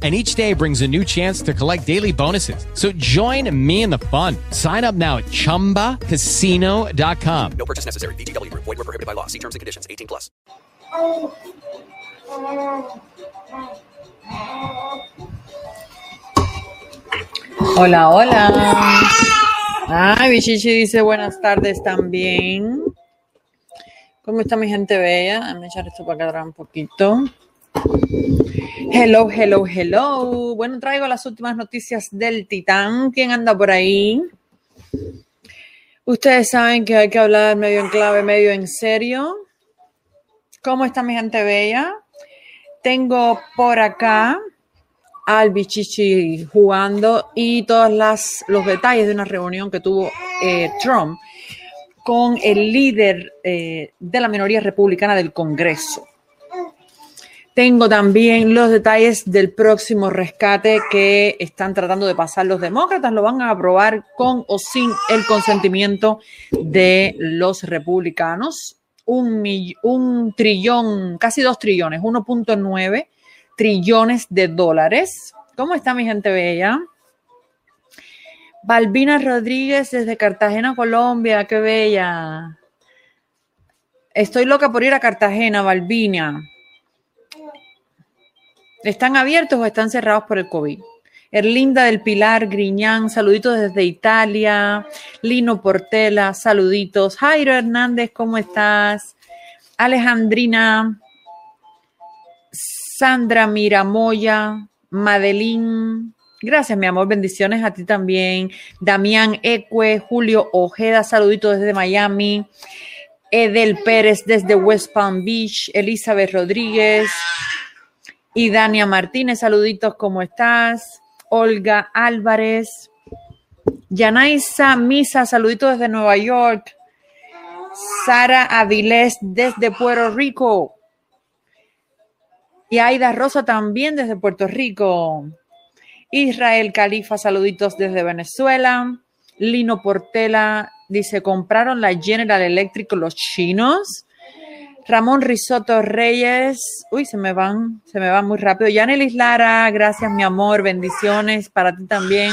and each day brings a new chance to collect daily bonuses. So join me in the fun. Sign up now at ChumbaCasino.com. No purchase necessary. VGW Group. Void were prohibited by law. See terms and conditions. 18 plus. Hola, hola. Ay, Bichichi dice buenas tardes también. ¿Cómo está mi gente bella? Déjame echar esto para acá atrás un poquito. Hello, hello, hello. Bueno, traigo las últimas noticias del Titán. ¿Quién anda por ahí? Ustedes saben que hay que hablar medio en clave, medio en serio. ¿Cómo está mi gente bella? Tengo por acá al Bichichi jugando y todos los detalles de una reunión que tuvo eh, Trump con el líder eh, de la minoría republicana del Congreso. Tengo también los detalles del próximo rescate que están tratando de pasar los demócratas. Lo van a aprobar con o sin el consentimiento de los republicanos. Un, un trillón, casi dos trillones, 1.9 trillones de dólares. ¿Cómo está mi gente bella? Balbina Rodríguez desde Cartagena, Colombia. Qué bella. Estoy loca por ir a Cartagena, Balbina. ¿Están abiertos o están cerrados por el COVID? Erlinda del Pilar Griñán, saluditos desde Italia. Lino Portela, saluditos. Jairo Hernández, ¿cómo estás? Alejandrina, Sandra Miramoya, Madeline. Gracias, mi amor. Bendiciones a ti también. Damián Ecue, Julio Ojeda, saluditos desde Miami. Edel Pérez desde West Palm Beach. Elizabeth Rodríguez. Y Dania Martínez, saluditos, ¿cómo estás? Olga Álvarez. Yanaisa Misa, saluditos desde Nueva York. Sara Avilés desde Puerto Rico. Y Aida Rosa también desde Puerto Rico. Israel Califa, saluditos desde Venezuela. Lino Portela dice, ¿compraron la General Electric los chinos? Ramón Risotto Reyes, uy, se me van, se me van muy rápido. Yanelis Lara, gracias, mi amor, bendiciones para ti también.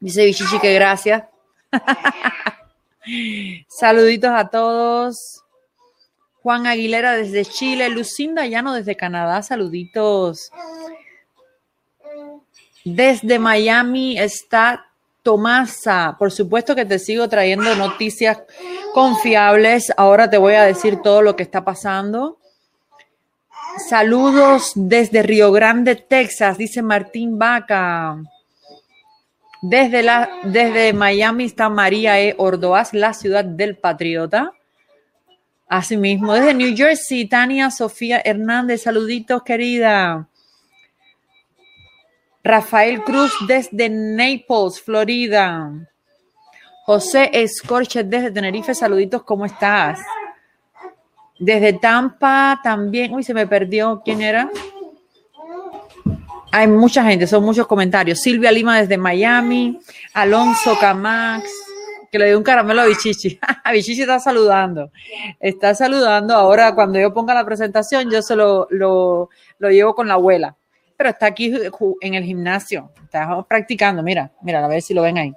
Dice Bichichi que gracias. Saluditos a todos. Juan Aguilera desde Chile, Lucinda Llano desde Canadá, saluditos. Desde Miami está Tomasa. Por supuesto que te sigo trayendo noticias confiables. Ahora te voy a decir todo lo que está pasando. Saludos desde Río Grande, Texas, dice Martín Vaca. Desde, la, desde Miami está María E. Ordoaz, la ciudad del patriota. Asimismo, desde New Jersey, Tania Sofía Hernández, saluditos, querida. Rafael Cruz desde Naples, Florida. José Escorche desde Tenerife, saluditos, ¿cómo estás? Desde Tampa también, uy, se me perdió, ¿quién era? Hay mucha gente, son muchos comentarios. Silvia Lima desde Miami, Alonso Camax, que le dio un caramelo a Bichichi. Bichichi está saludando. Está saludando. Ahora, cuando yo ponga la presentación, yo se lo, lo, lo llevo con la abuela. Pero está aquí en el gimnasio. Está practicando. Mira, mira, a ver si lo ven ahí.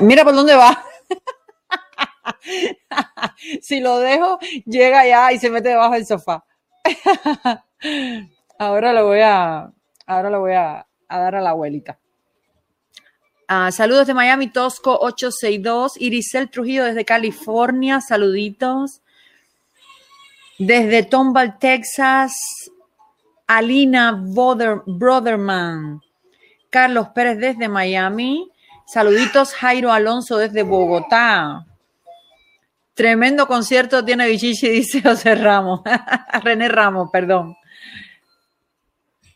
Mira por dónde va. si lo dejo, llega allá y se mete debajo del sofá. ahora lo voy a, ahora lo voy a, a dar a la abuelita. Ah, saludos de Miami, Tosco 862. Irisel Trujillo desde California, saluditos. Desde Tomball, Texas, Alina Brotherman. Carlos Pérez desde Miami. Saluditos Jairo Alonso desde Bogotá. Tremendo concierto tiene Bichichi, dice José Ramos. René Ramos, perdón.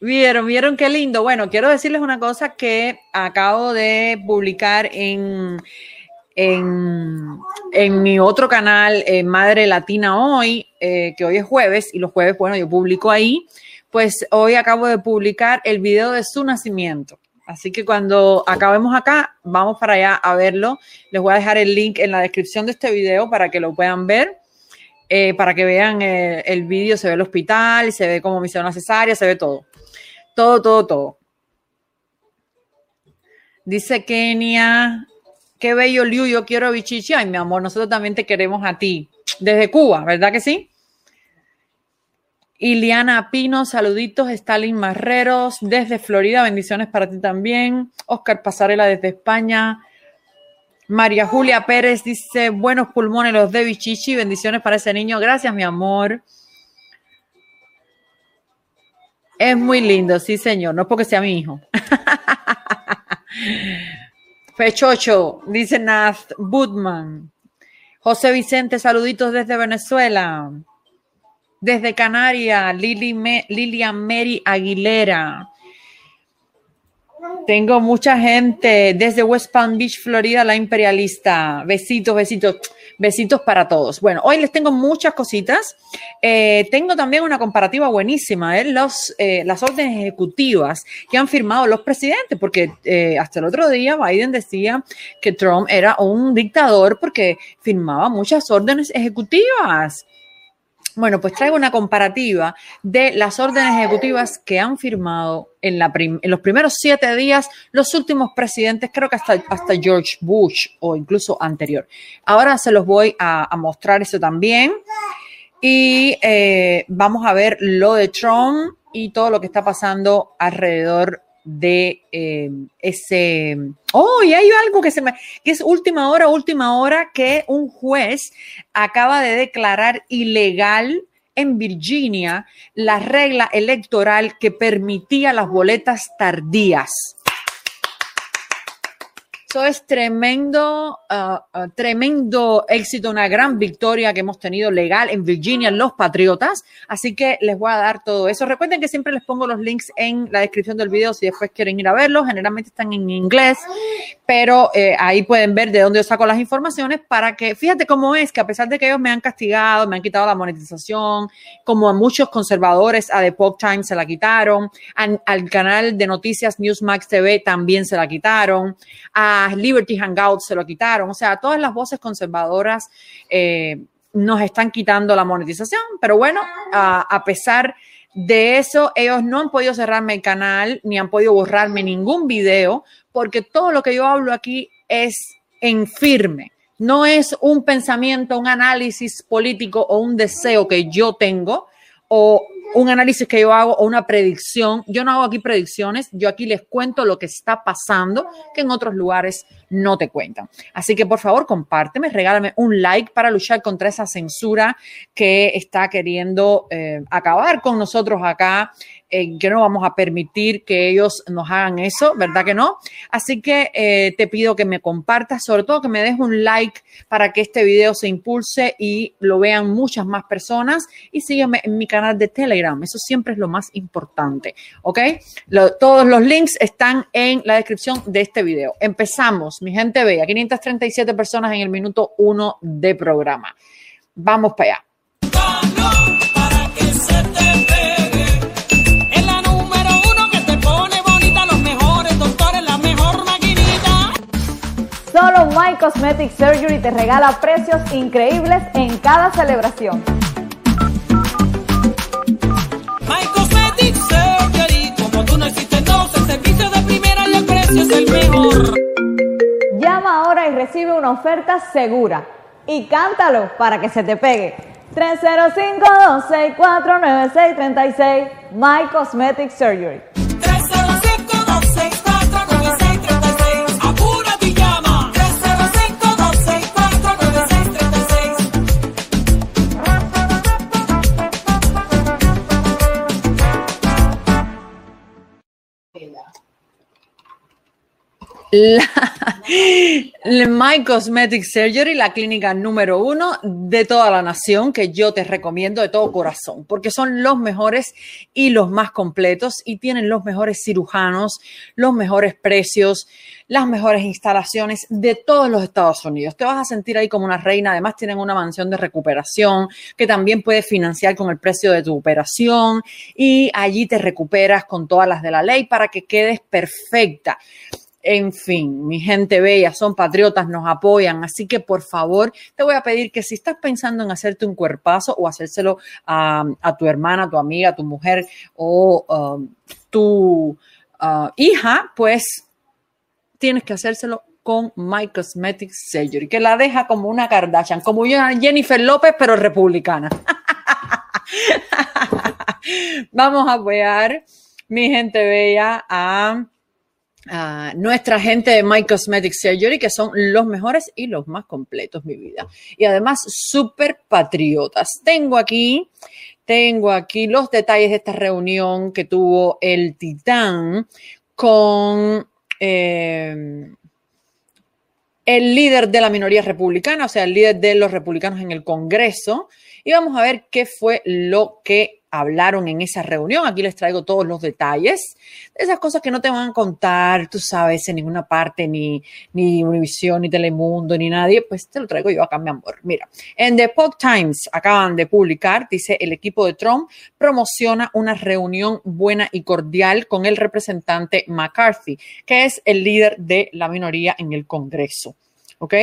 Vieron, vieron qué lindo. Bueno, quiero decirles una cosa que acabo de publicar en, en, en mi otro canal, eh, Madre Latina Hoy, eh, que hoy es jueves, y los jueves, bueno, yo publico ahí, pues hoy acabo de publicar el video de su nacimiento. Así que cuando acabemos acá, vamos para allá a verlo. Les voy a dejar el link en la descripción de este video para que lo puedan ver. eh, para que vean eh, el vídeo, se ve el hospital, se ve cómo me hicieron cesárea, se ve todo. Todo, todo, todo. Dice Kenia, qué bello Liu, yo quiero a Bichichi. Ay, mi amor, nosotros también te queremos a ti. Desde Cuba, ¿verdad que sí? Iliana Pino, saluditos. Stalin Marreros, desde Florida, bendiciones para ti también. Oscar Pasarela, desde España. María Julia Pérez dice, buenos pulmones los de Bichichi, bendiciones para ese niño. Gracias, mi amor. Es muy lindo, sí, señor. No porque sea mi hijo. Fechocho, dice Nath Budman. José Vicente, saluditos desde Venezuela. Desde Canarias, Lili Me- Lilian Mary Aguilera. Tengo mucha gente desde West Palm Beach, Florida, la imperialista. Besitos, besitos, besitos para todos. Bueno, hoy les tengo muchas cositas. Eh, tengo también una comparativa buenísima, ¿eh? Los, eh, las órdenes ejecutivas que han firmado los presidentes, porque eh, hasta el otro día Biden decía que Trump era un dictador porque firmaba muchas órdenes ejecutivas. Bueno, pues traigo una comparativa de las órdenes ejecutivas que han firmado en, los primeros siete días los últimos presidentes, creo que hasta, George Bush o incluso anterior. Ahora se los voy a, a mostrar eso también. Y eh, vamos a ver lo de Trump y todo lo que está pasando alrededor de eh, ese... Oh, y hay algo que se me... que es última hora, última hora, que un juez acaba de declarar ilegal en Virginia la regla electoral que permitía las boletas tardías. Eso es tremendo, ah, ah, tremendo éxito, una gran victoria que hemos tenido legal en Virginia, los Patriotas. Así que les voy a dar todo eso. Recuerden que siempre les pongo los links en la descripción del video si después quieren ir a verlos. Generalmente están en inglés, pero eh, ahí pueden ver de dónde yo saco las informaciones para que, fíjate cómo es que a pesar de que ellos me han castigado, me han quitado la monetización, como a muchos conservadores, a The Pop Times se la quitaron, an- al canal de noticias Newsmax TV también se la quitaron, a Liberty Hangout se lo quitaron, o sea, todas las voces conservadoras eh, nos están quitando la monetización, pero bueno, a, a pesar de eso, ellos no han podido cerrarme el canal ni han podido borrarme ningún video, porque todo lo que yo hablo aquí es en firme. No es un pensamiento, un análisis político o un deseo que yo tengo o un análisis que yo hago o una predicción. Yo no hago aquí predicciones, yo aquí les cuento lo que está pasando que en otros lugares no te cuentan. Así que por favor compárteme, regálame un like para luchar contra esa censura que está queriendo eh, acabar con nosotros acá, eh, que no vamos a permitir que ellos nos hagan eso, ¿verdad que no? Así que eh, te pido que me compartas, sobre todo que me des un like para que este video se impulse y lo vean muchas más personas y sígueme en mi canal de Telegram, eso siempre es lo más importante, ¿ok? Todos los links están en la descripción de este video. Empezamos, mi gente bella, 537 personas en el minuto uno de programa. Vamos para allá. Solo My Cosmetic Surgery te regala precios increíbles en cada celebración. My Cosmetic Surgery, como tú no existen dos, el servicio de primera y el precio es el mejor. Llama ahora y recibe una oferta segura. Y cántalo para que se te pegue. 305-264-9636 My Cosmetic Surgery. La, My Cosmetic Surgery, la clínica número uno de toda la nación que yo te recomiendo de todo corazón, porque son los mejores y los más completos y tienen los mejores cirujanos, los mejores precios, las mejores instalaciones de todos los Estados Unidos. Te vas a sentir ahí como una reina. Además, tienen una mansión de recuperación que también puedes financiar con el precio de tu operación y allí te recuperas con todas las de la ley para que quedes perfecta. En fin, mi gente bella, son patriotas, nos apoyan, así que por favor te voy a pedir que si estás pensando en hacerte un cuerpazo o hacérselo a, a tu hermana, tu amiga, tu mujer o um, tu uh, hija, pues tienes que hacérselo con My Cosmetic Surgery, que la deja como una Kardashian, como Jennifer López, pero republicana. Vamos a apoyar, mi gente bella, a a nuestra gente de My Cosmetic Surgery, que son los mejores y los más completos, mi vida. Y además, súper patriotas. Tengo aquí, tengo aquí los detalles de esta reunión que tuvo el Titán con eh, el líder de la minoría republicana, o sea, el líder de los republicanos en el Congreso. Y vamos a ver qué fue lo que hablaron en esa reunión. Aquí les traigo todos los detalles de esas cosas que no te van a contar, tú sabes, en ninguna parte, ni, ni Univision, ni Telemundo, ni nadie, pues te lo traigo yo acá, mi amor. Mira, en The Epoch Times acaban de publicar, dice, el equipo de Trump promociona una reunión buena y cordial con el representante McCarthy, que es el líder de la minoría en el Congreso. ¿Ok?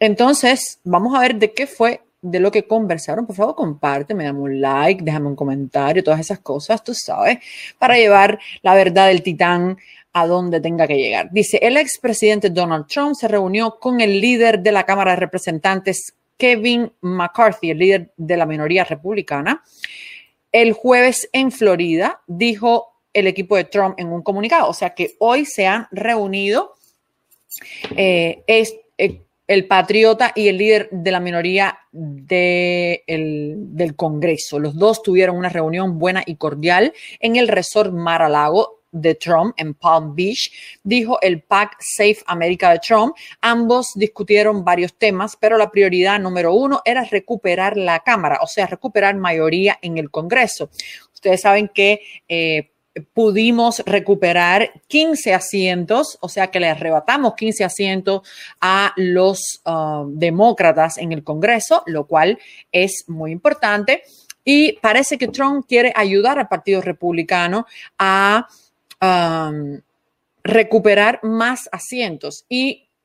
Entonces, vamos a ver de qué fue de lo que conversaron, por favor, compárteme, dame un like, déjame un comentario, todas esas cosas, tú sabes, para llevar la verdad del titán a donde tenga que llegar. Dice, el expresidente Donald Trump se reunió con el líder de la Cámara de Representantes, Kevin McCarthy, el líder de la minoría republicana, el jueves en Florida, dijo el equipo de Trump en un comunicado. O sea que hoy se han reunido eh, es, eh, el patriota y el líder de la minoría de el- del Congreso. Los dos tuvieron una reunión buena y cordial en el resort Mar-a-Lago de Trump en Palm Beach, dijo el PAC Safe America de Trump. Ambos discutieron varios temas, pero la prioridad número uno era recuperar la Cámara, o sea, recuperar mayoría en el Congreso. Ustedes saben que eh, pudimos recuperar 15 asientos, o sea que le arrebatamos 15 asientos a los uh, demócratas en el Congreso, lo cual es muy importante. Y parece que Trump quiere ayudar al Partido Republicano a um, recuperar más asientos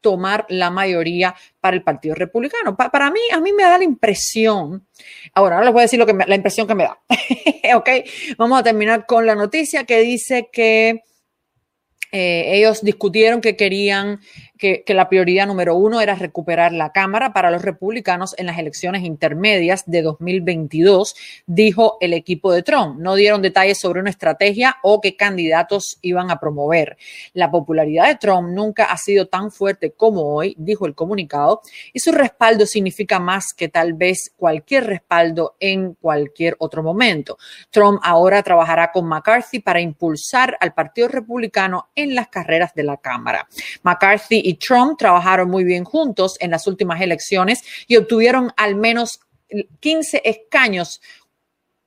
tomar la mayoría para el Partido Republicano. Pa- para mí, a mí me da la impresión, ahora, ahora les voy a decir lo que me- la impresión que me da. ok, vamos a terminar con la noticia que dice que eh, ellos discutieron que querían que, la prioridad número uno era recuperar la Cámara para los republicanos en las elecciones intermedias de 2022, dijo el equipo de Trump. No dieron detalles sobre una estrategia o qué candidatos iban a promover. La popularidad de Trump nunca ha sido tan fuerte como hoy, dijo el comunicado, y su respaldo significa más que tal vez cualquier respaldo en cualquier otro momento. Trump ahora trabajará con McCarthy para impulsar al Partido Republicano en las carreras de la Cámara. McCarthy y Trump trabajaron muy bien juntos en las últimas elecciones y obtuvieron al menos 15 escaños.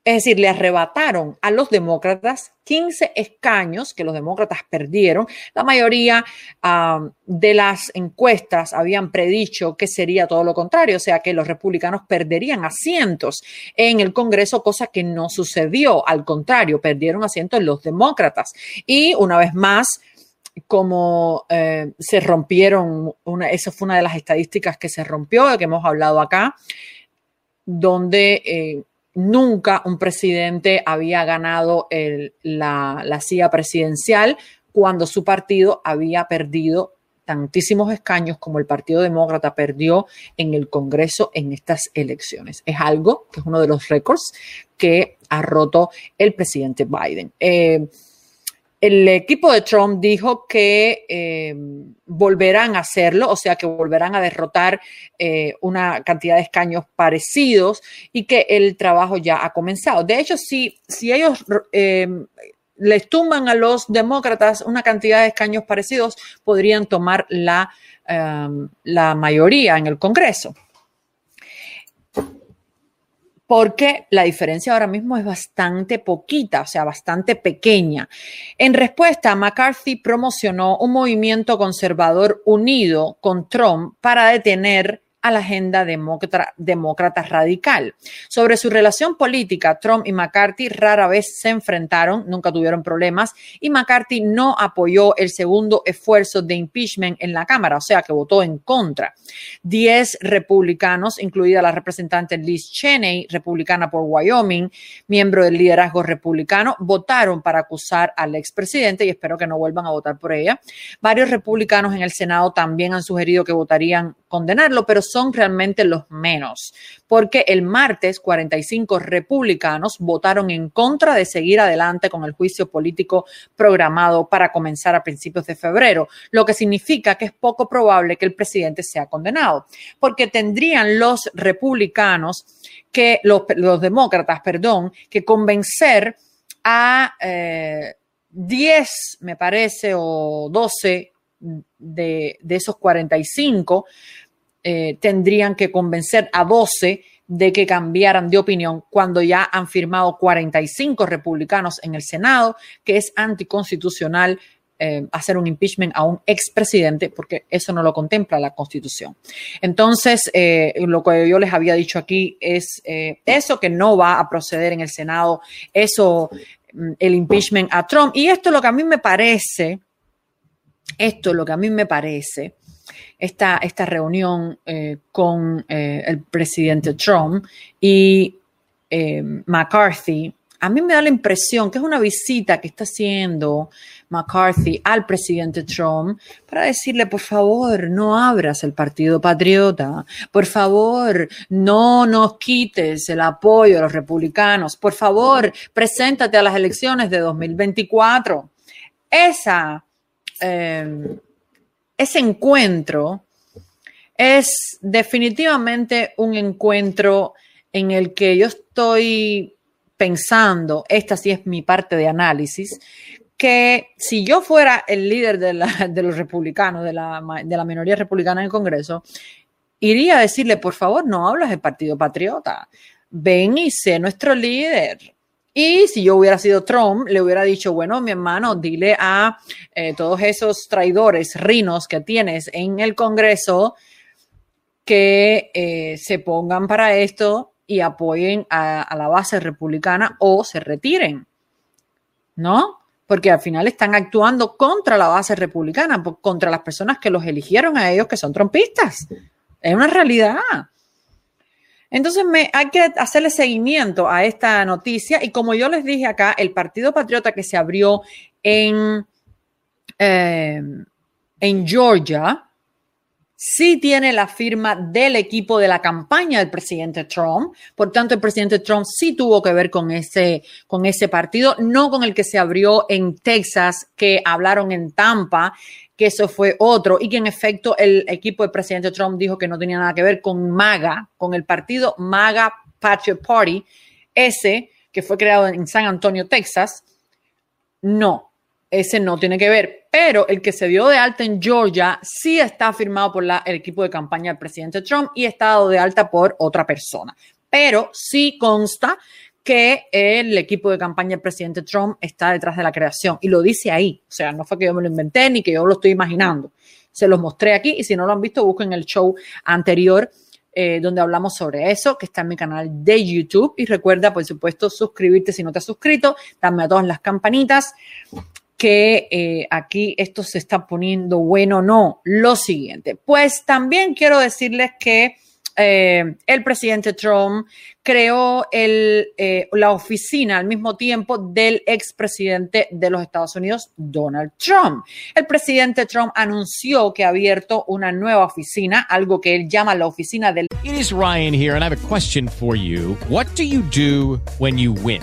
Es decir, le arrebataron a los demócratas 15 escaños que los demócratas perdieron. La mayoría uh, de las encuestas habían predicho que sería todo lo contrario, o sea, que los republicanos perderían asientos en el Congreso, cosa que no sucedió. Al contrario, perdieron asientos los demócratas. Y una vez más, como eh, se rompieron, una, esa fue una de las estadísticas que se rompió, de que hemos hablado acá, donde eh, nunca un presidente había ganado el, la, la silla presidencial cuando su partido había perdido tantísimos escaños como el Partido Demócrata perdió en el Congreso en estas elecciones. Es algo que es uno de los récords que ha roto el presidente Biden. Eh, el equipo de Trump dijo que eh, volverán a hacerlo, o sea, que volverán a derrotar eh, una cantidad de escaños parecidos y que el trabajo ya ha comenzado. De hecho, si, si ellos eh, les tumban a los demócratas una cantidad de escaños parecidos, podrían tomar la, um, la mayoría en el Congreso porque la diferencia ahora mismo es bastante poquita, o sea, bastante pequeña. En respuesta, McCarthy promocionó un movimiento conservador unido con Trump para detener a la agenda demócrata, demócrata, radical. Sobre su relación política, Trump y McCarthy rara vez se enfrentaron, nunca tuvieron problemas, y McCarthy no apoyó el segundo esfuerzo de impeachment en la Cámara, o sea que votó en contra. Diez republicanos, incluida la representante Liz Cheney, republicana por Wyoming, miembro del liderazgo republicano, votaron para acusar al expresidente y espero que no vuelvan a votar por ella. Varios republicanos en el Senado también han sugerido que votarían condenarlo, pero son realmente los menos, porque el martes 45 republicanos votaron en contra de seguir adelante con el juicio político programado para comenzar a principios de febrero, lo que significa que es poco probable que el presidente sea condenado, porque tendrían los republicanos que, los, demócratas, perdón, que convencer a eh, 10, me parece, o 12 de, de esos 45 eh, tendrían que convencer a 12 de que cambiaran de opinión cuando ya han firmado 45 republicanos en el Senado, que es anticonstitucional eh, hacer un impeachment a un expresidente, porque eso no lo contempla la Constitución. Entonces, eh, lo que yo les había dicho aquí es eh, eso que no va a proceder en el Senado, eso, mm, el impeachment a Trump. Y esto es lo que a mí me parece, esto es lo que a mí me parece esta, esta reunión eh, con eh, el presidente Trump y eh, McCarthy, a mí me da la impresión que es una visita que está haciendo McCarthy al presidente Trump para decirle, por favor, no abras el Partido Patriota, por favor, no nos quites el apoyo a los republicanos, por favor, preséntate a las elecciones de 2024. Esa... Eh, ese encuentro es definitivamente un encuentro en el que yo estoy pensando, esta sí es mi parte de análisis, que si yo fuera el líder de, la, los republicanos, de la, de la, minoría republicana en el Congreso, iría a decirle, por favor, no hablas del Partido Patriota, ven y sé nuestro líder, y si yo hubiera sido Trump, le hubiera dicho, bueno, mi hermano, dile a eh, todos esos traidores, rinos que tienes en el Congreso, que eh, se pongan para esto y apoyen a, a, la base republicana o se retiren, ¿no? Porque al final están actuando contra la base republicana, contra las personas que los eligieron a ellos, que son trompistas. Es una realidad. Entonces hay que hacerle seguimiento a esta noticia y como yo les dije acá, el Partido Patriota que se abrió en, eh, en Georgia, sí tiene la firma del equipo de la campaña del presidente Trump. Por tanto, el presidente Trump sí tuvo que ver con ese, con ese partido, no con el que se abrió en Texas, que hablaron en Tampa que eso fue otro y que en efecto el equipo del presidente Trump dijo que no tenía nada que ver con MAGA, con el partido MAGA Patriot Party, ese que fue creado en San Antonio, Texas. No, ese no tiene que ver, pero el que se dio de alta en Georgia sí está firmado por el equipo de campaña del presidente Trump y está dado de alta por otra persona. Pero sí consta que el equipo de campaña del presidente Trump está detrás de la creación. Y lo dice ahí. O sea, no fue que yo me lo inventé ni que yo lo estoy imaginando. Se los mostré aquí y si no lo han visto, busquen el show anterior eh, donde hablamos sobre eso, que está en mi canal de YouTube. Y recuerda, por supuesto, suscribirte si no te has suscrito, dame a todas las campanitas, que eh, aquí esto se está poniendo bueno no. Lo siguiente, pues también quiero decirles que eh, el presidente Trump creó el, eh, la oficina al mismo tiempo del expresidente de los Estados Unidos, Donald Trump. El presidente Trump anunció que ha abierto una nueva oficina, algo que él llama la oficina del... It is Ryan here and I have a question for you. What do you do when you win?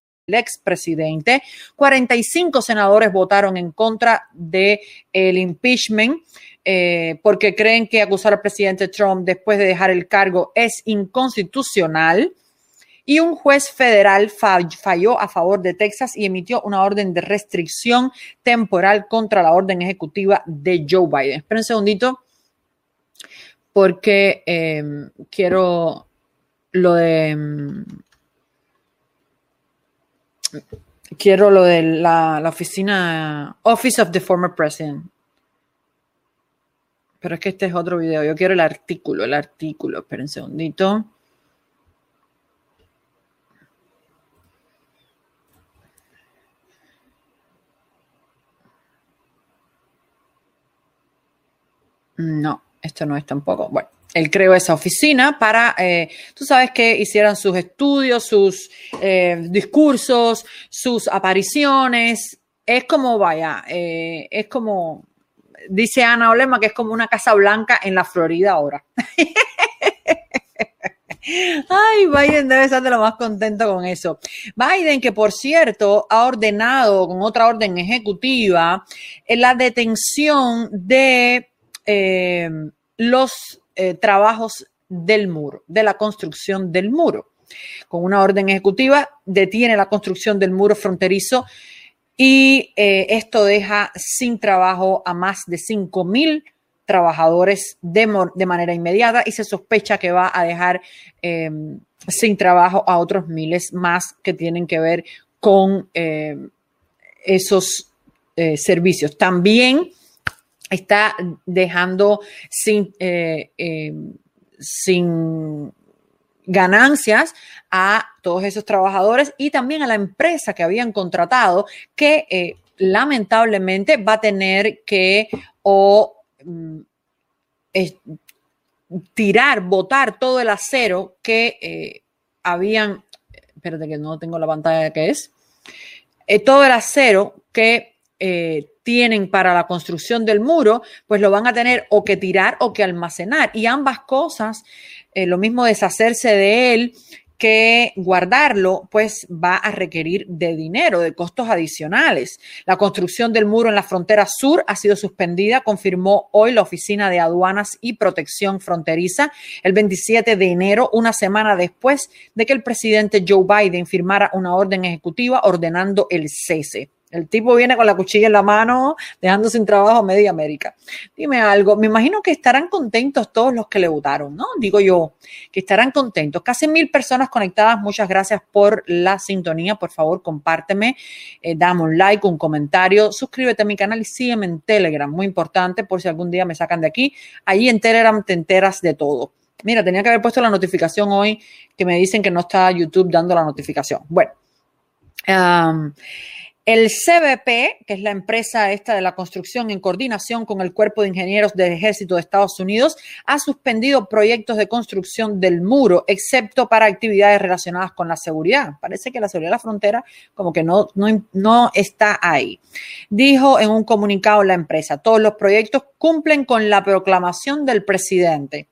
El expresidente. 45 senadores votaron en contra del el impeachment eh, porque creen que acusar al presidente Trump después de dejar el cargo es inconstitucional. Y un juez federal fa- falló a favor de Texas y emitió una orden de restricción temporal contra la orden ejecutiva de Joe Biden. Esperen un segundito porque eh, quiero lo de... quiero lo de la, la oficina Office of the Former President. Pero es que este es otro video. Yo quiero el artículo, el artículo. Esperen un segundito. No, esto no es tampoco. Bueno, él creó esa oficina para, eh, tú sabes, que hicieran sus estudios, sus eh, discursos, sus apariciones. Es como, vaya, eh, es como, dice Ana Olema, que es como una Casa Blanca en la Florida ahora. Ay, Biden debe estar de lo más contento con eso. Biden, que por cierto ha ordenado con otra orden ejecutiva eh, la detención de eh, los eh, trabajos del muro, de la construcción del muro. Con una orden ejecutiva detiene la construcción del muro fronterizo y eh, esto deja sin trabajo a más de 5 mil trabajadores de, manera inmediata y se sospecha que va a dejar eh, sin trabajo a otros miles más que tienen que ver con eh, esos servicios. También está dejando sin, eh, eh, sin ganancias a todos esos trabajadores y también a la empresa que habían contratado que eh, lamentablemente va a tener que mm, tirar, botar todo el acero que eh, habían, espérate que no tengo la pantalla que es, todo el acero que tienen para la construcción del muro, pues lo van a tener o que tirar o que almacenar. Y ambas cosas, eh, lo mismo deshacerse de él que guardarlo, pues va a requerir de dinero, de costos adicionales. La construcción del muro en la frontera sur ha sido suspendida, confirmó hoy la Oficina de Aduanas y Protección Fronteriza el 27 de enero, una semana después de que el presidente Joe Biden firmara una orden ejecutiva ordenando el cese. El tipo viene con la cuchilla en la mano, dejando sin trabajo a media América. Dime algo, me imagino que estarán contentos todos los que le votaron, ¿no? Digo yo, que estarán contentos. Casi mil personas conectadas, muchas gracias por la sintonía. Por favor, compárteme, eh, dame un like, un comentario, suscríbete a mi canal y sígueme en Telegram, muy importante por si algún día me sacan de aquí. Allí en Telegram te enteras de todo. Mira, tenía que haber puesto la notificación hoy que me dicen que no está YouTube dando la notificación. Bueno. um, el CBP, que es la empresa esta de la construcción en coordinación con el Cuerpo de Ingenieros del Ejército de Estados Unidos, ha suspendido proyectos de construcción del muro, excepto para actividades relacionadas con la seguridad. Parece que la seguridad de la frontera como que no, no, no está ahí. Dijo en un comunicado la empresa, todos los proyectos cumplen con la proclamación del presidente.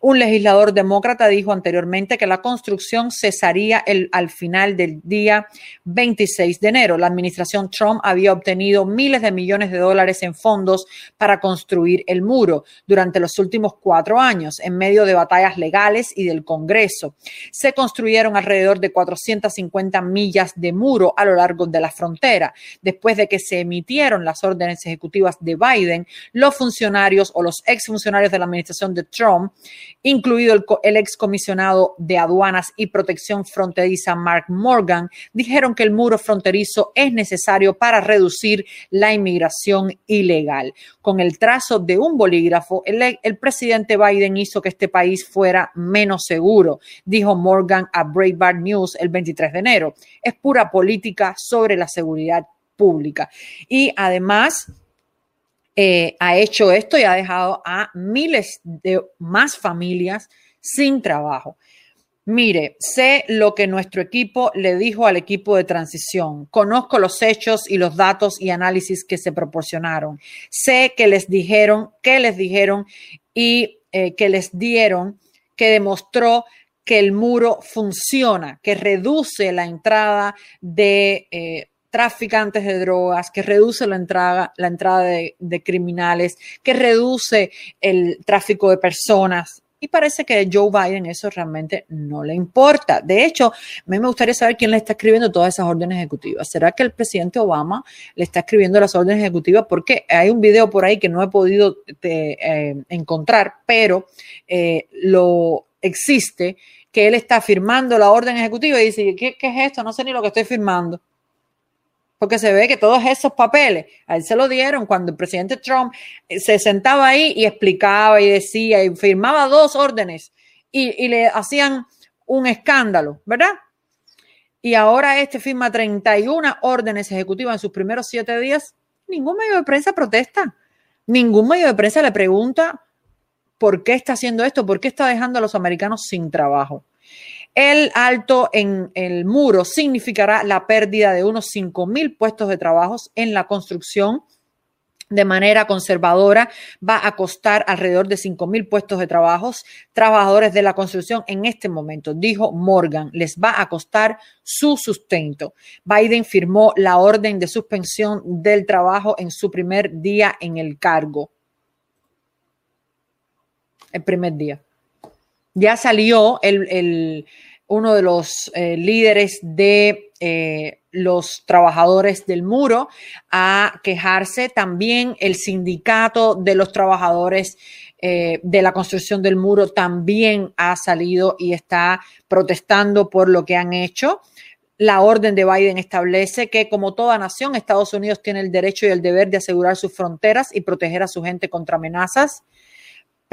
Un legislador demócrata dijo anteriormente que la construcción cesaría el, al final del día 26 de enero. La administración Trump había obtenido miles de millones de dólares en fondos para construir el muro durante los últimos cuatro años, en medio de batallas legales y del Congreso. Se construyeron alrededor de 450 millas de muro a lo largo de la frontera. Después de que se emitieron las órdenes ejecutivas de Biden, los funcionarios o los exfuncionarios de la administración de Trump, incluido el, el excomisionado de aduanas y protección fronteriza Mark Morgan, dijeron que el muro fronterizo es necesario para reducir la inmigración ilegal. Con el trazo de un bolígrafo, el, el presidente Biden hizo que este país fuera menos seguro, dijo Morgan a Breitbart News el 23 de enero. Es pura política sobre la seguridad pública. Y además, eh, ha hecho esto y ha dejado a miles de más familias sin trabajo. Mire, sé lo que nuestro equipo le dijo al equipo de transición. Conozco los hechos y los datos y análisis que se proporcionaron. Sé que les dijeron, que les dijeron y eh, que les dieron, que demostró que el muro funciona, que reduce la entrada de eh, traficantes de drogas, que reduce la entrada, la entrada de, criminales, que reduce el tráfico de personas. Y parece que Joe Biden eso realmente no le importa. De hecho, a mí me gustaría saber quién le está escribiendo todas esas órdenes ejecutivas. ¿Será que el presidente Obama le está escribiendo las órdenes ejecutivas? Porque hay un video por ahí que no he podido te, eh, encontrar, pero eh, lo existe, que él está firmando la orden ejecutiva y dice, ¿qué, ¿qué es esto? No sé ni lo que estoy firmando porque se ve que todos esos papeles a él se lo dieron cuando el presidente Trump eh, se sentaba ahí y explicaba y decía y firmaba dos órdenes y, y le hacían un escándalo, ¿verdad? Y ahora este firma 31 órdenes ejecutivas en sus primeros siete días. Ningún medio de prensa protesta. Ningún medio de prensa le pregunta por qué está haciendo esto, por qué está dejando a los americanos sin trabajo. El alto en el muro significará la pérdida de unos 5 mil puestos de trabajo en la construcción. De manera conservadora, va a costar alrededor de 5 mil puestos de trabajo. Trabajadores de la construcción en este momento, dijo Morgan, les va a costar su sustento. Biden firmó la orden de suspensión del trabajo en su primer día en el cargo. El primer día ya salió el, el, uno de los eh, líderes de eh, los trabajadores del muro a quejarse. También el sindicato de los trabajadores eh, de la construcción del muro también ha salido y está protestando por lo que han hecho. La orden de Biden establece que, como toda nación, Estados Unidos tiene el derecho y el deber de asegurar sus fronteras y proteger a su gente contra amenazas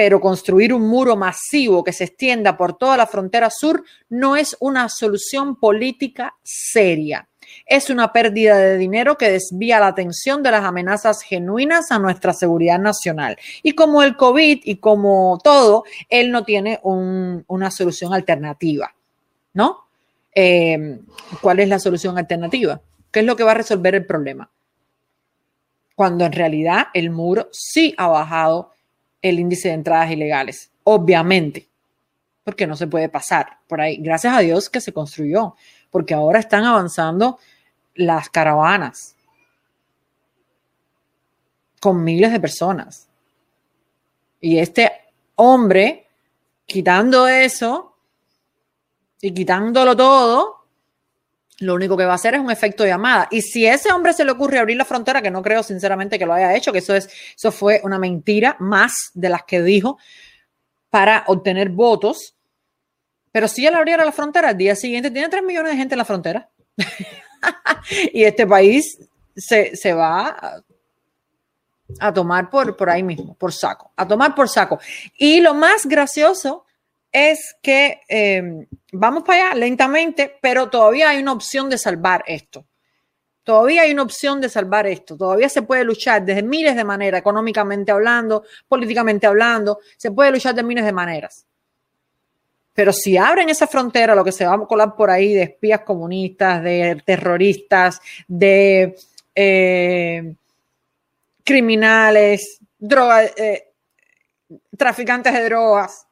pero construir un muro masivo que se extienda por toda la frontera sur no es una solución política seria. Es una pérdida de dinero que desvía la atención de las amenazas genuinas a nuestra seguridad nacional. Y como el COVID y como todo, él no tiene un, una solución alternativa, ¿no? Eh, ¿Cuál es la solución alternativa? ¿Qué es lo que va a resolver el problema? Cuando en realidad el muro sí ha bajado el índice de entradas ilegales, obviamente, porque no se puede pasar por ahí. Gracias a Dios que se construyó, porque ahora están avanzando las caravanas con miles de personas. Y este hombre, quitando eso y quitándolo todo, lo único que va a hacer es un efecto llamada. Y si a ese hombre se le ocurre abrir la frontera, que no creo sinceramente que lo haya hecho, que eso, es, eso fue una mentira más de las que dijo para obtener votos. Pero si él abriera la frontera, al día siguiente tiene 3 millones de gente en la frontera. y este país se, se va a, a tomar por, por ahí mismo, por saco, a tomar por saco. Y lo más gracioso es que eh, vamos para allá lentamente, pero todavía hay una opción de salvar esto. Todavía hay una opción de salvar esto. Todavía se puede luchar desde miles de maneras, económicamente hablando, políticamente hablando, se puede luchar de miles de maneras. Pero si abren esa frontera, lo que se va a colar por ahí de espías comunistas, de terroristas, de eh, criminales, droga, eh, traficantes de drogas,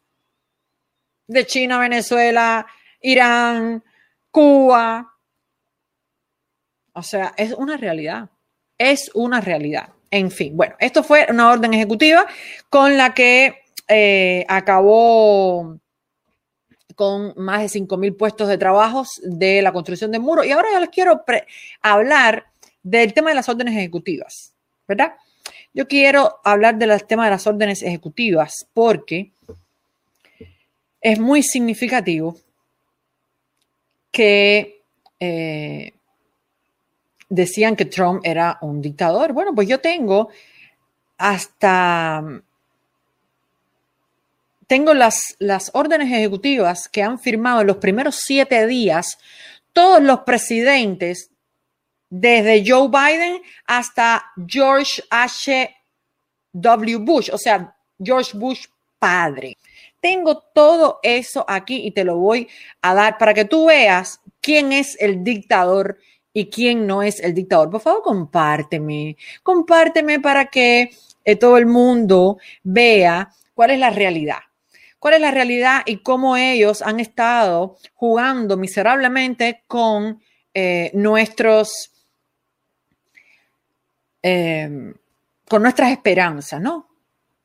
de China, Venezuela, Irán, Cuba. O sea, es una realidad. Es una realidad. En fin, bueno, esto fue una orden ejecutiva con la que eh, acabó con más de 5 mil puestos de trabajo de la construcción de muros. Y ahora yo les quiero hablar del tema de las órdenes ejecutivas, ¿verdad? Yo quiero hablar del tema de las órdenes ejecutivas porque es muy significativo que eh, decían que Trump era un dictador. Bueno, pues yo tengo hasta... Tengo las, las órdenes ejecutivas que han firmado en los primeros siete días todos los presidentes, desde Joe Biden hasta George H. W. Bush, o sea, George Bush padre. Tengo todo eso aquí y te lo voy a dar para que tú veas quién es el dictador y quién no es el dictador. Por favor, compárteme, compárteme para que eh, todo el mundo vea cuál es la realidad. ¿Cuál es la realidad y cómo ellos han estado jugando miserablemente con eh, nuestros, eh, con nuestras esperanzas, ¿no?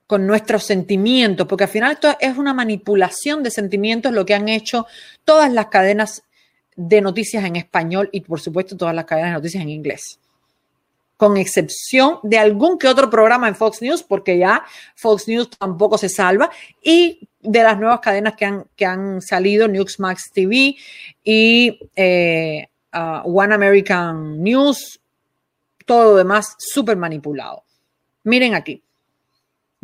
Con nuestros sentimientos, porque al final esto es una manipulación de sentimientos lo que han hecho todas las cadenas de noticias en español y por supuesto todas las cadenas de noticias en inglés. Con excepción de algún que otro programa en Fox News, porque ya Fox News tampoco se salva, y de las nuevas cadenas que han, que han salido, Newsmax TV y eh, uh, One American News, todo lo demás súper manipulado. Miren aquí.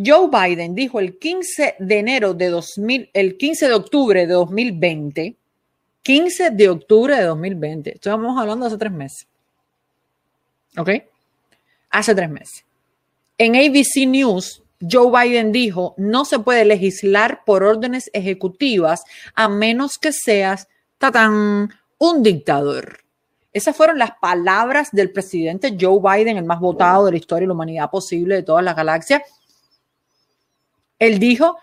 Joe Biden dijo el 15 de enero de 2000, el 15 de octubre de 2020, 15 de octubre de 2020, estamos hablando hace tres meses. ¿Ok? Hace tres meses. En ABC News, Joe Biden dijo, no se puede legislar por órdenes ejecutivas a menos que seas, tatán, un dictador. Esas fueron las palabras del presidente Joe Biden, el más votado de la historia de la humanidad posible de todas las galaxias él dijo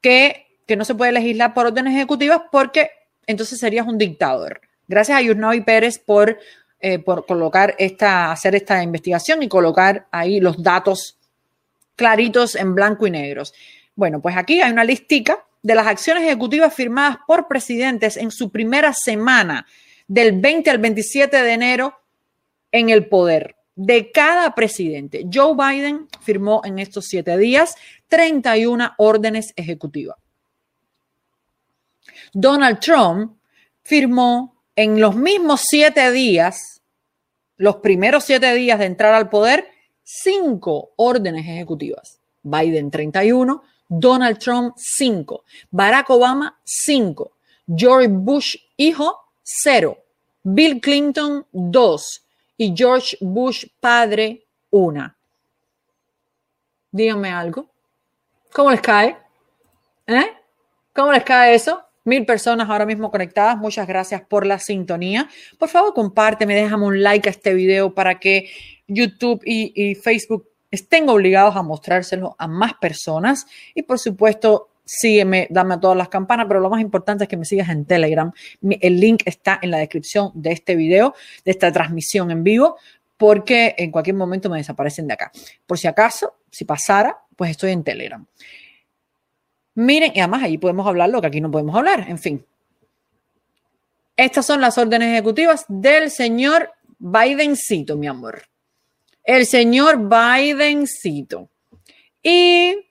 que, no se puede legislar por órdenes ejecutivas porque entonces serías un dictador. Gracias a Yusnavi Pérez por, eh, por colocar esta, hacer esta investigación y colocar ahí los datos claritos en blanco y negros. Bueno, pues aquí hay una listica de las acciones ejecutivas firmadas por presidentes en su primera semana del 20 al 27 de enero en el poder de cada presidente. Joe Biden firmó en estos siete días 31 órdenes ejecutivas. Donald Trump firmó en los mismos siete días, los primeros siete días de entrar al poder, cinco órdenes ejecutivas. Biden 31, Donald Trump 5, Barack Obama 5, George Bush hijo 0, Bill Clinton 2, y George Bush padre una. Díganme algo. ¿Cómo les cae? ¿Eh? ¿Cómo les cae eso? Mil personas ahora mismo conectadas. Muchas gracias por la sintonía. Por favor, compárteme, déjame un like a este video para que YouTube y, y Facebook estén obligados a mostrárselo a más personas. Y por supuesto, sígueme, dame todas las campanas, pero lo más importante es que me sigas en Telegram. El link está en la descripción de este video, de esta transmisión en vivo, porque en cualquier momento me desaparecen de acá. Por si acaso, si pasara, pues estoy en Telegram. Miren, y además ahí podemos hablar lo que aquí no podemos hablar, en fin. Estas son las órdenes ejecutivas del señor Bidencito, mi amor. El señor Bidencito. Y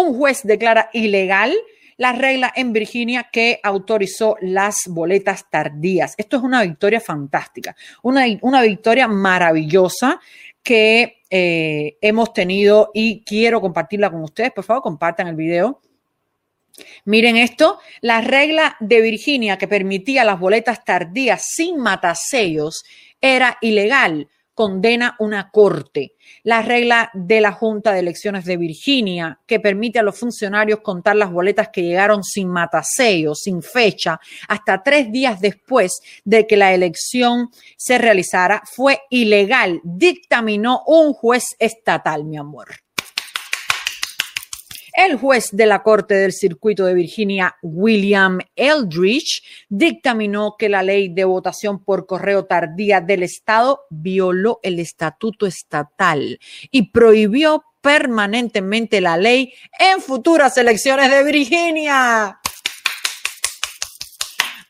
un juez declara ilegal la regla en Virginia que autorizó las boletas tardías. Esto es una victoria fantástica, una, una victoria maravillosa que eh, hemos tenido y quiero compartirla con ustedes. Por favor, compartan el video. Miren esto, la regla de Virginia que permitía las boletas tardías sin matasellos era ilegal condena una corte. La regla de la Junta de Elecciones de Virginia, que permite a los funcionarios contar las boletas que llegaron sin mataseo, sin fecha, hasta tres días después de que la elección se realizara, fue ilegal, dictaminó un juez estatal, mi amor. El juez de la Corte del Circuito de Virginia, William Eldridge, dictaminó que la ley de votación por correo tardía del Estado violó el estatuto estatal y prohibió permanentemente la ley en futuras elecciones de Virginia.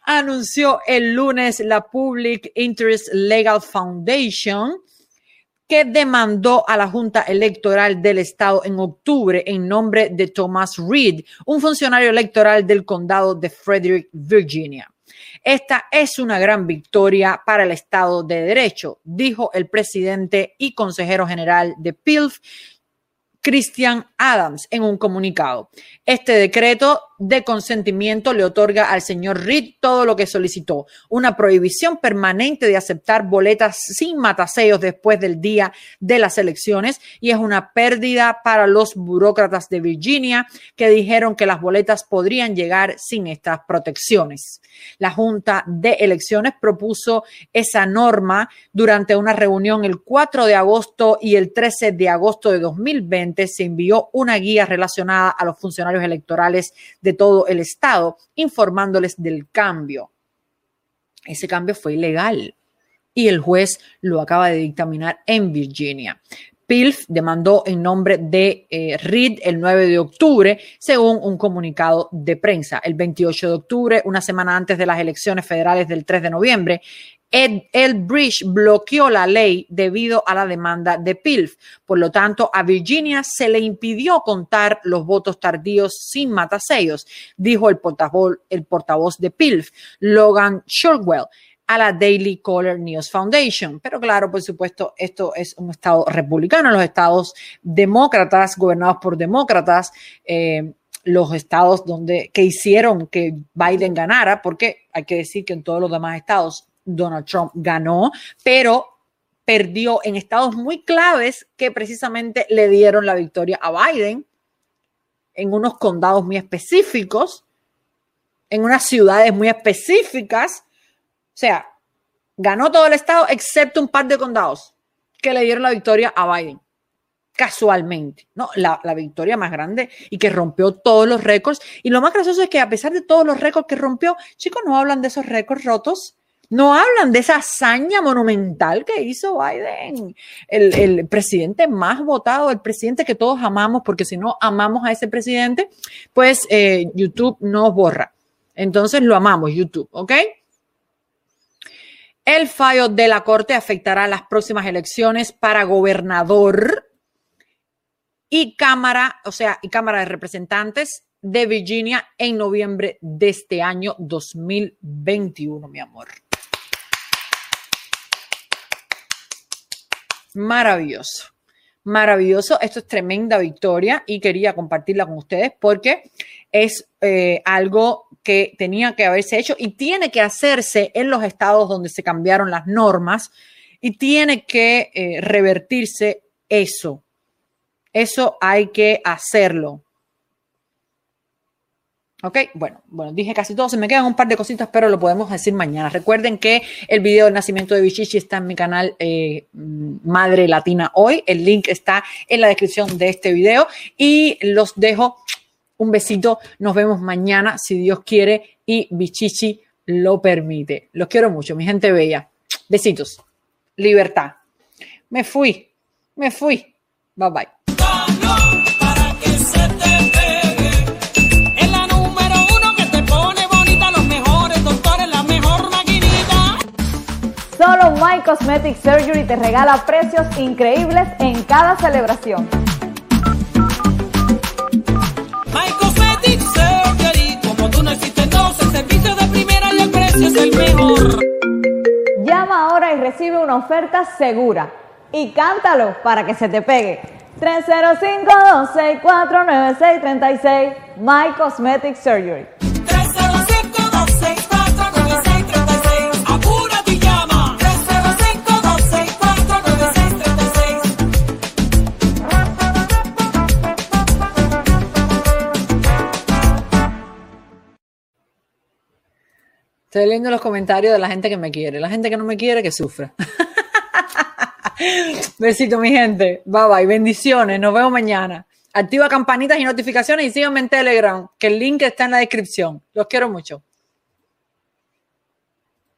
Anunció el lunes la Public Interest Legal Foundation que demandó a la Junta Electoral del Estado en octubre en nombre de Thomas Reed, un funcionario electoral del condado de Frederick, Virginia. Esta es una gran victoria para el Estado de Derecho, dijo el presidente y consejero general de PILF, Christian Adams en un comunicado. Este decreto de consentimiento le otorga al señor Reed todo lo que solicitó, una prohibición permanente de aceptar boletas sin mataseos después del día de las elecciones y es una pérdida para los burócratas de Virginia que dijeron que las boletas podrían llegar sin estas protecciones. La Junta de Elecciones propuso esa norma durante una reunión el 4 de agosto y el 13 de agosto de 2020 se envió una guía relacionada a los funcionarios electorales de todo el estado, informándoles del cambio. Ese cambio fue ilegal y el juez lo acaba de dictaminar en Virginia. PILF demandó en nombre de eh, Reed el 9 de octubre, según un comunicado de prensa. El 28 de octubre, una semana antes de las elecciones federales del 3 de noviembre, Ed, Bridge bloqueó la ley debido a la demanda de PILF. Por lo tanto, a Virginia se le impidió contar los votos tardíos sin matasellos, dijo el portavoz, el portavoz de PILF, Logan Shortwell a la Daily Caller News Foundation. Pero claro, por supuesto, esto es un estado republicano, los estados demócratas, gobernados por demócratas, eh, los estados donde que hicieron que Biden ganara, porque hay que decir que en todos los demás estados Donald Trump ganó, pero perdió en estados muy claves que precisamente le dieron la victoria a Biden, en unos condados muy específicos, en unas ciudades muy específicas. O sea, ganó todo el estado excepto un par de condados que le dieron la victoria a Biden. Casualmente, ¿no? La, la victoria más grande y que rompió todos los récords. Y lo más gracioso es que a pesar de todos los récords que rompió, chicos, no hablan de esos récords rotos no hablan de esa hazaña monumental que hizo Biden, el, presidente más votado, el presidente que todos amamos, porque si no amamos a ese presidente, pues eh, YouTube nos borra. Entonces lo amamos, YouTube, ¿ok? El fallo de la Corte afectará las próximas elecciones para gobernador y Cámara, o sea, y Cámara de Representantes de Virginia en noviembre de este año 2021, mi amor. Maravilloso, maravilloso. Esto es tremenda victoria y quería compartirla con ustedes porque es eh, algo que tenía que haberse hecho y tiene que hacerse en los estados donde se cambiaron las normas y tiene que eh, revertirse eso. Eso hay que hacerlo. Ok, bueno, bueno, dije casi todo, se me quedan un par de cositas, pero lo podemos decir mañana. Recuerden que el video del nacimiento de Bichichi está en mi canal eh, Madre Latina Hoy. El link está en la descripción de este video y los dejo. Un besito, nos vemos mañana si Dios quiere y Bichichi lo permite. Los quiero mucho, mi gente bella. Besitos. Libertad. Me fui, me fui. Bye bye. Solo My Cosmetic Surgery te regala precios increíbles en cada celebración. My Cosmetic Surgery, como tú no existen dos, el servicio de primera y el precio es el mejor. Llama ahora y recibe una oferta segura. Y cántalo para que se te pegue. 305-264-9636 My Cosmetic Surgery. Estoy leyendo los comentarios de la gente que me quiere. La gente que no me quiere, que sufra. Besito, mi gente. Bye bye. Bendiciones. Nos vemos mañana. Activa campanitas y notificaciones y síganme en Telegram, que el link está en la descripción. Los quiero mucho.